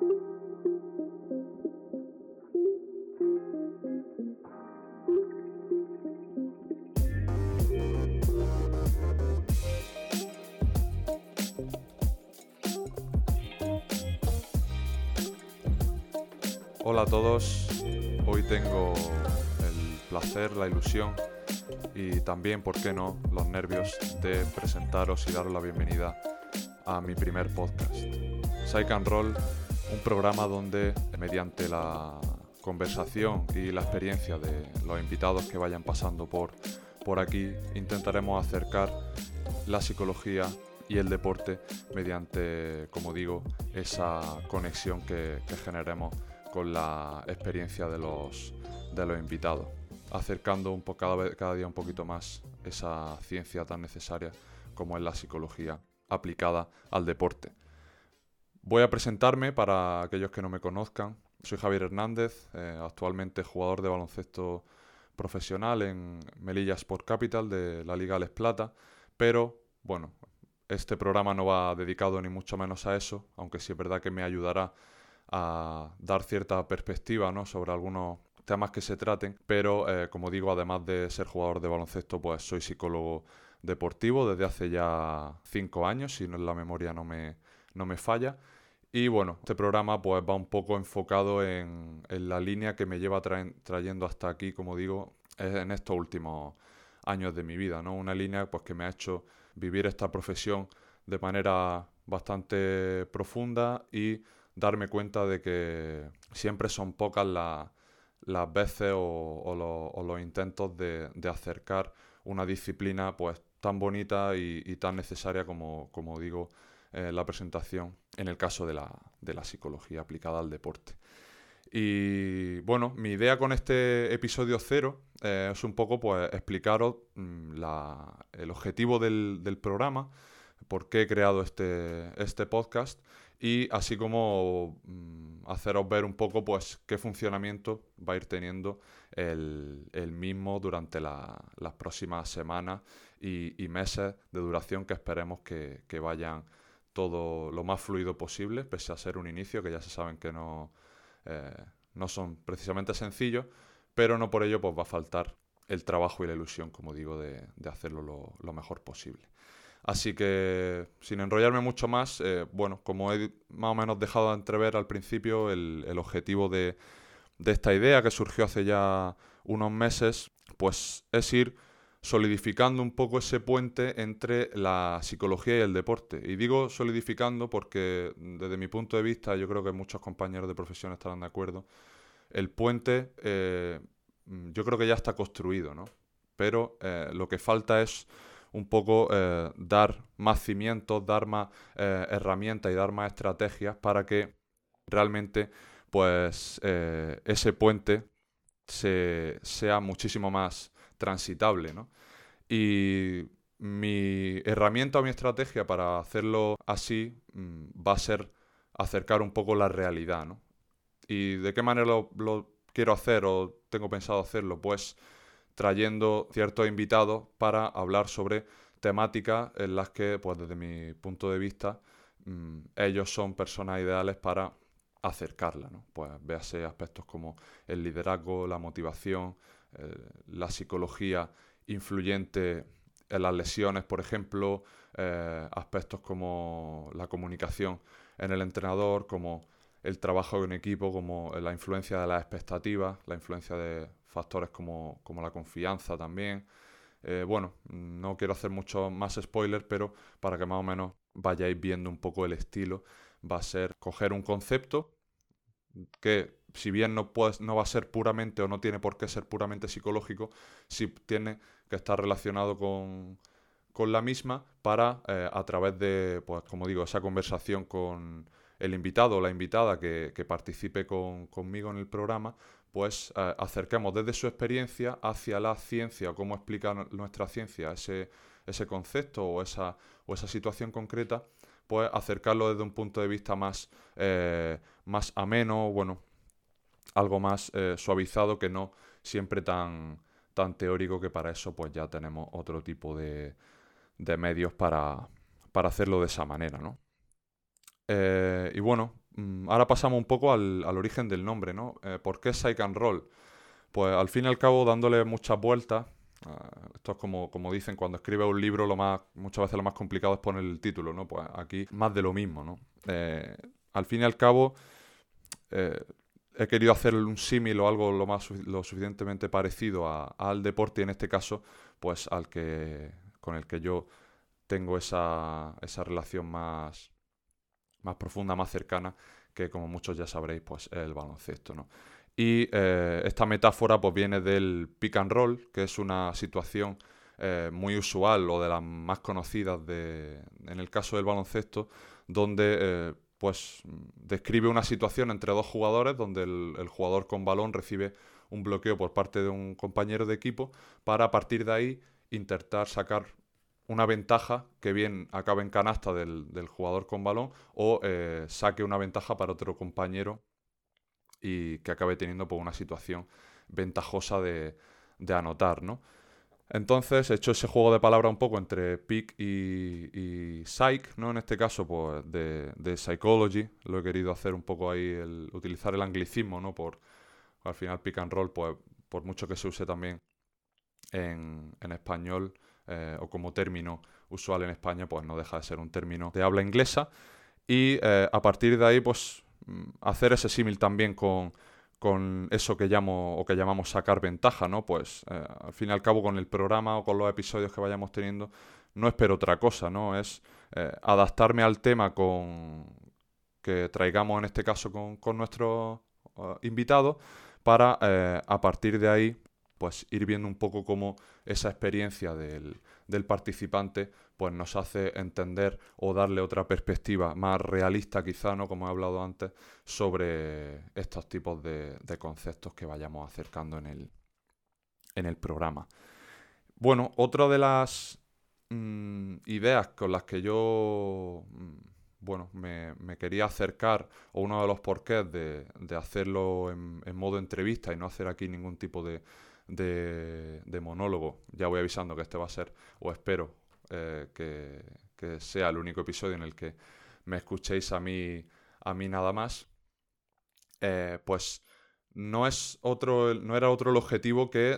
Hola a todos, hoy tengo el placer, la ilusión y también, por qué no, los nervios de presentaros y daros la bienvenida a mi primer podcast. Psych and Roll, un programa donde mediante la conversación y la experiencia de los invitados que vayan pasando por, por aquí, intentaremos acercar la psicología y el deporte mediante, como digo, esa conexión que, generemos con la experiencia de los, de los invitados, acercando un poco, cada día un poquito más esa ciencia tan necesaria como es la psicología aplicada al deporte. Voy a presentarme para aquellos que no me conozcan. Soy Javier Hernández, eh, actualmente jugador de baloncesto profesional en Melilla Sport Capital de la Liga Les Plata, pero bueno, este programa no va dedicado ni mucho menos a eso, aunque sí es verdad que me ayudará a dar cierta perspectiva ¿no? sobre algunos temas que se traten, pero eh, como digo, además de ser jugador de baloncesto, pues soy psicólogo deportivo desde hace ya cinco años, si no la memoria no me, no me falla. Y bueno, este programa pues va un poco enfocado en, en la línea que me lleva trayendo hasta aquí, como digo, en estos últimos años de mi vida, ¿no? Una línea pues que me ha hecho vivir esta profesión de manera bastante profunda y darme cuenta de que siempre son pocas las veces o, los intentos de, acercar una disciplina pues tan bonita y, tan necesaria como, como digo eh, la presentación en el caso de la, de la psicología aplicada al deporte. Y bueno, mi idea con este episodio cero eh, es un poco pues explicaros mm, el objetivo del, del, programa, por qué he creado este, este podcast y así como mm, haceros ver un poco pues qué funcionamiento va a ir teniendo el, mismo durante las próximas semanas y, meses de duración que esperemos que, vayan todo lo más fluido posible, pese a ser un inicio, que ya se saben que no, eh, no son precisamente sencillos, pero no por ello pues va a faltar el trabajo y la ilusión, como digo, de, hacerlo lo mejor posible. Así que, sin enrollarme mucho más, eh, bueno, como he más o menos dejado de entrever al principio, el, objetivo de, esta idea que surgió hace ya unos meses, pues es ir solidificando un poco ese puente entre la psicología y el deporte. Y digo solidificando porque desde mi punto de vista, yo creo que muchos compañeros de profesión estarán de acuerdo, el puente eh, yo creo que ya está construido, ¿no? Pero eh, lo que falta es un poco eh, dar más cimientos, dar más herramientas y dar más estrategias para que realmente pues ese puente se, sea muchísimo más transitable. Y mi herramienta o mi estrategia para hacerlo así mm, va a ser acercar un poco la realidad. ¿Y de qué manera lo, lo quiero hacer o tengo pensado hacerlo? Pues trayendo ciertos invitados para hablar sobre temáticas en las que, pues desde mi punto de vista, mm, ellos son personas ideales para acercarla, ¿no? Pues véase aspectos como el liderazgo, la motivación, eh, la psicología influyente en las lesiones, por ejemplo, eh, aspectos como la comunicación en el entrenador, como el trabajo en equipo, como la influencia de las expectativas, la influencia de factores como, la confianza también. Eh, bueno, no quiero hacer mucho más spoiler, pero para que más o menos vayáis viendo un poco el estilo, va a ser coger un concepto que si bien no, no va a ser puramente o no tiene por qué ser puramente psicológico, sí tiene que estar relacionado con, la misma para, eh, a través de, pues como digo, esa conversación con el invitado o la invitada que, participe conmigo en el programa, pues eh, acerquemos desde su experiencia hacia la ciencia o cómo explica nuestra ciencia ese, ese concepto o esa, o esa situación concreta, pues acercarlo desde un punto de vista más, eh, más ameno, bueno, algo más eh, suavizado que no siempre tan, tan teórico que para eso pues ya tenemos otro tipo de, de medios para, para hacerlo de esa manera, ¿no? Eh, y bueno, mm, ahora pasamos un poco al, origen del nombre, ¿no? Eh, ¿Por qué Psych and Roll? Pues al fin y al cabo, dándole muchas vueltas, esto es como, como dicen, cuando escribes un libro, lo más, muchas veces lo más complicado es poner el título, ¿no? Pues aquí más de lo mismo, ¿no? al fin y al cabo, he querido hacer un símil o algo lo más lo suficientemente parecido al deporte y en este caso pues al que con el que yo tengo esa, esa relación más, más profunda, más cercana, que como muchos ya sabréis, pues es el baloncesto, ¿no? Y eh, esta metáfora pues viene del pick and roll, que es una situación eh, muy usual o de las más conocidas de, en el caso del baloncesto, donde eh, pues describe una situación entre dos jugadores donde el, jugador con balón recibe un bloqueo por parte de un compañero de equipo para a partir de ahí intentar sacar una ventaja que bien acabe en canasta del, jugador con balón o eh, saque una ventaja para otro compañero y que acabe teniendo pues, una situación ventajosa de, de anotar, ¿no? Entonces he hecho ese juego de palabra un poco entre pick y, psych, ¿no? En este caso, pues de, psychology. Lo he querido hacer un poco ahí, el, utilizar el anglicismo, ¿no? Por, al final pick and roll, pues por mucho que se use también en, español eh, o como término usual en España, pues no deja de ser un término de habla inglesa. Y eh, a partir de ahí, pues mm, hacer ese símil también con con eso que llamo o que llamamos sacar ventaja, ¿no? Pues eh, al fin y al cabo con el programa o con los episodios que vayamos teniendo no espero otra cosa, ¿no? Es eh, adaptarme al tema con que traigamos en este caso con, con nuestros invitados para eh, a partir de ahí pues ir viendo un poco cómo esa experiencia del, del participante pues nos hace entender o darle otra perspectiva más realista quizá, ¿no? Como he hablado antes, sobre estos tipos de, conceptos que vayamos acercando en el, en el programa. Bueno, otra de las mm, ideas con las que yo mm, bueno, me, quería acercar, o uno de los porqués de, de hacerlo en, modo entrevista y no hacer aquí ningún tipo de, de, monólogo, ya voy avisando que este va a ser, o espero, eh, que, sea el único episodio en el que me escuchéis a mí, a mí nada más, eh, pues no, es otro, no era otro el objetivo que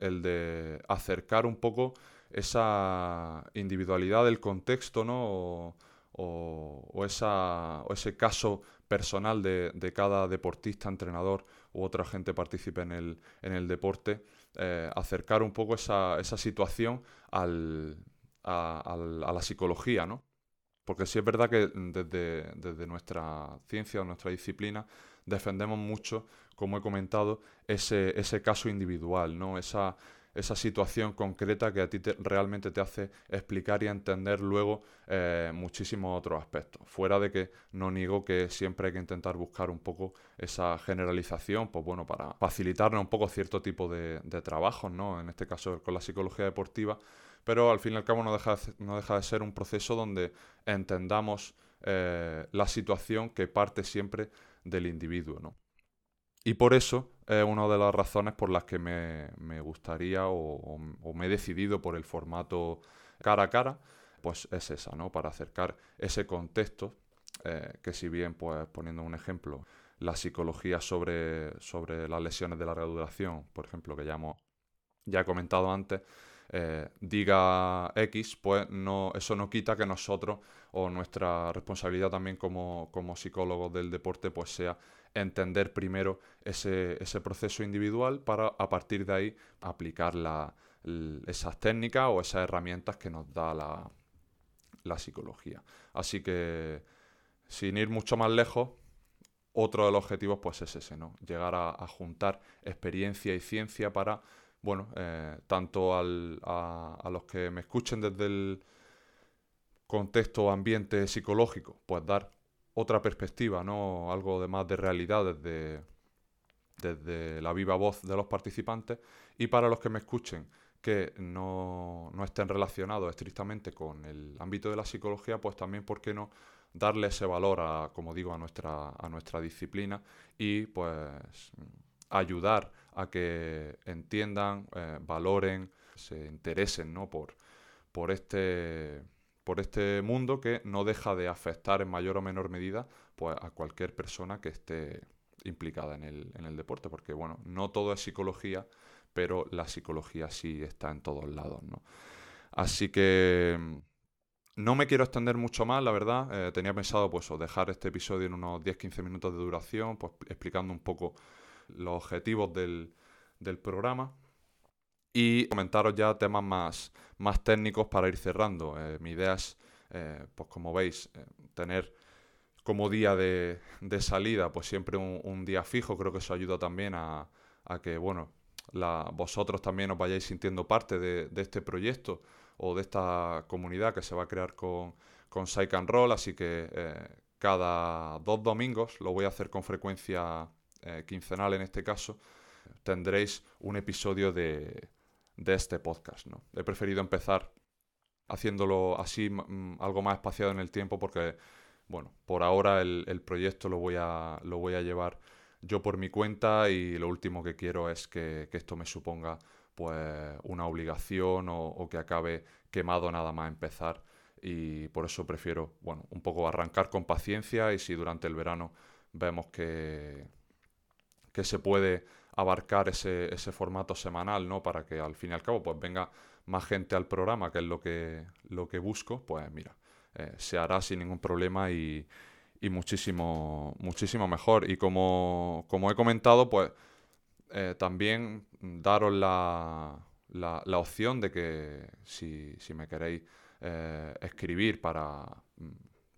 el de acercar un poco esa individualidad del contexto, ¿no? O, esa, o ese caso personal de, de, cada deportista, entrenador u otra gente participe en el, en el deporte, eh, acercar un poco esa, esa situación a, la psicología, ¿no? Porque sí es verdad que desde, desde nuestra ciencia o nuestra disciplina defendemos mucho, como he comentado, ese, ese caso individual, ¿no? Esa, esa situación concreta que a ti realmente te hace explicar y entender luego eh, muchísimos otros aspectos. Fuera de que no niego que siempre hay que intentar buscar un poco esa generalización, pues bueno, para facilitarnos un poco cierto tipo de, trabajos, ¿no? En este caso con la psicología deportiva, pero al fin y al cabo no deja de, no deja de ser un proceso donde entendamos eh, la situación que parte siempre del individuo, ¿no? Y por eso es una de las razones por las que me, gustaría o, me he decidido por el formato cara a cara, pues es esa, ¿no? Para acercar ese contexto, eh, que si bien, pues poniendo un ejemplo, la psicología sobre, sobre las lesiones de larga duración, por ejemplo, que ya, hemos, ya he comentado antes, eh, diga X, pues no, eso no quita que nosotros o nuestra responsabilidad también como, como psicólogos del deporte pues sea entender primero ese, proceso individual para a partir de ahí aplicar esas técnicas o esas herramientas que nos da la, psicología. Así que sin ir mucho más lejos, otro de los objetivos pues es ese, ¿no? Llegar a juntar experiencia y ciencia para bueno, eh, tanto a, los que me escuchen desde el contexto ambiente psicológico, pues dar otra perspectiva, ¿no? Algo de más de realidad desde, desde la viva voz de los participantes. Y para los que me escuchen que no, no estén relacionados estrictamente con el ámbito de la psicología, pues también, ¿por qué no? darle ese valor a, como digo, a nuestra, a nuestra disciplina y pues ayudar a que entiendan, eh, valoren, se interesen ¿no? por, por, este, por este mundo que no deja de afectar en mayor o menor medida pues, a cualquier persona que esté implicada en el, en el deporte, porque bueno, no todo es psicología, pero la psicología sí está en todos lados, ¿no? Así que mm, no me quiero extender mucho más, la verdad. Eh, tenía pensado pues, dejar este episodio en unos 10-15 minutos de duración, pues, explicando un poco los objetivos del, del programa y comentaros ya temas más, más técnicos para ir cerrando. Eh, mi idea es, eh, pues como veis, tener como día de, de, salida, pues siempre un, día fijo. Creo que eso ayuda también a, a que, bueno, vosotros también os vayáis sintiendo parte de, de, este proyecto o de esta comunidad que se va a crear con, con Psych and Roll. Así que eh, cada dos domingos, lo voy a hacer con frecuencia eh, quincenal en este caso, tendréis un episodio de, este podcast. ¿no? He preferido empezar haciéndolo así, algo más espaciado en el tiempo, porque, bueno, por ahora el, proyecto lo voy, a, lo voy a llevar yo por mi cuenta y lo último que quiero es que, esto me suponga pues una obligación o, que acabe quemado nada más empezar y por eso prefiero, bueno, un poco arrancar con paciencia y si durante el verano vemos que, que se puede abarcar ese, ese formato semanal, ¿no? Para que al fin y al cabo pues venga más gente al programa, que es lo que, lo que busco, pues mira, eh, se hará sin ningún problema y, y muchísimo, muchísimo mejor. Y como, como he comentado, pues eh, también daros la, la, opción de que si, si me queréis eh, escribir para mm,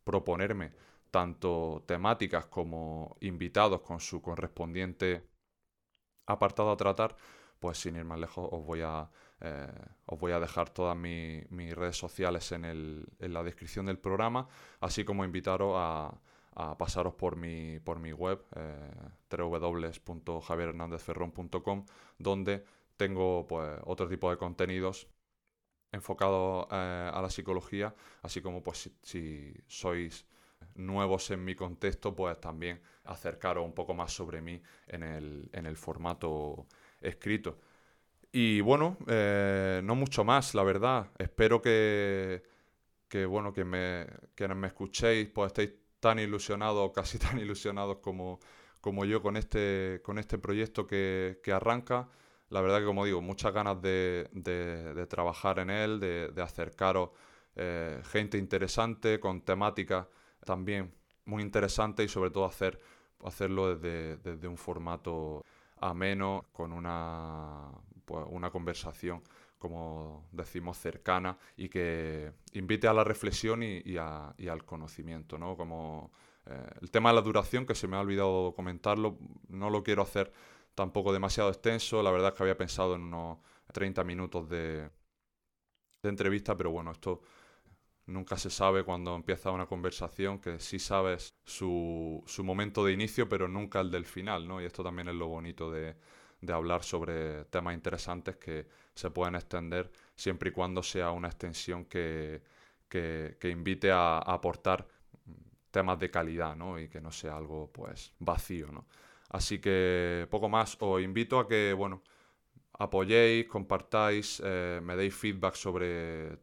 proponerme tanto temáticas como invitados con su correspondiente apartado a tratar, pues sin ir más lejos os voy a, eh, os voy a dejar todas mis redes sociales en, el, en la descripción del programa, así como invitaros a, a pasaros por mi, por mi web, eh, www.javierhernandezferrón.com, donde tengo pues, otro tipo de contenidos enfocados eh, a la psicología, así como pues si, sois nuevos en mi contexto, pues también acercaros un poco más sobre mí en el, en el formato escrito. Y bueno, eh, no mucho más, la verdad. Espero que, que bueno, que me, que me escuchéis, pues estéis tan ilusionados, casi tan ilusionados como, como yo con este, con este proyecto que, arranca. La verdad que, como digo, muchas ganas de, trabajar en él, de, acercaros eh, gente interesante, con temáticas también muy interesantes y sobre todo hacer, hacerlo desde, desde un formato ameno, con una, pues, una conversación como decimos, cercana y que invite a la reflexión y, al conocimiento, ¿no? Como eh, el tema de la duración, que se me ha olvidado comentarlo, no lo quiero hacer tampoco demasiado extenso, la verdad es que había pensado en unos 30 minutos de, entrevista, pero bueno, esto nunca se sabe cuando empieza una conversación, que sí sabes su, su momento de inicio, pero nunca el del final, ¿no? Y esto también es lo bonito de, de hablar sobre temas interesantes que se pueden extender siempre y cuando sea una extensión que, invite a, aportar temas de calidad ¿no? y que no sea algo pues vacío. ¿no? Así que poco más, os invito a que bueno, apoyéis, compartáis, eh, me deis feedback sobre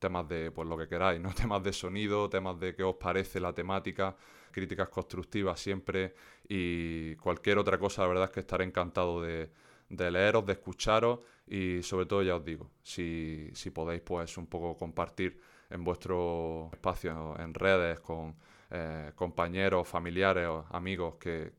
temas de pues lo que queráis, ¿no? temas de sonido, temas de qué os parece la temática, críticas constructivas siempre y cualquier otra cosa, la verdad es que estaré encantado de, leeros, de escucharos y sobre todo ya os digo, si, podéis pues un poco compartir en vuestro espacio, en redes, con eh, compañeros, familiares amigos que,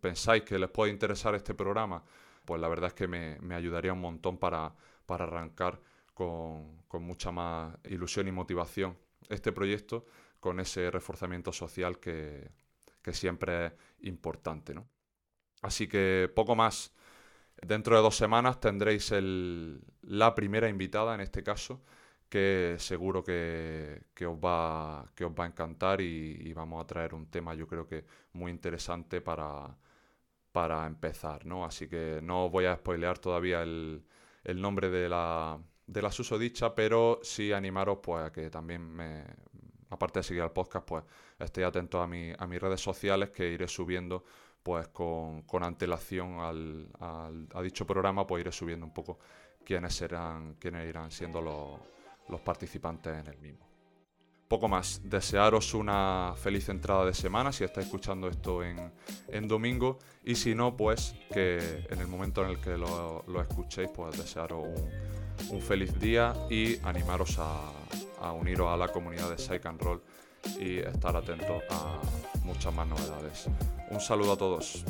pensáis que les puede interesar este programa, pues la verdad es que me, ayudaría un montón para, para arrancar con, mucha más ilusión y motivación este proyecto con ese reforzamiento social que, siempre es importante. ¿no? Así que poco más. Dentro de dos semanas tendréis la primera invitada en este caso, que seguro que, os, va, que os va a encantar y, vamos a traer un tema yo creo que muy interesante para, para empezar. ¿no? Así que no os voy a spoilear todavía el, nombre de la, de la susodicha, pero sí animaros pues, a que también me, aparte de seguir al podcast, pues estéis atentos a, mi, a mis redes sociales que iré subiendo pues con, antelación al, a dicho programa, pues iré subiendo un poco quiénes serán, quiénes irán siendo los, los participantes en el mismo. Poco más, desearos una feliz entrada de semana si estáis escuchando esto en, domingo y si no, pues que en el momento en el que lo, escuchéis, pues desearos un, feliz día y animaros a, uniros a la comunidad de Psych and Roll y estar atentos a muchas más novedades. Un saludo a todos.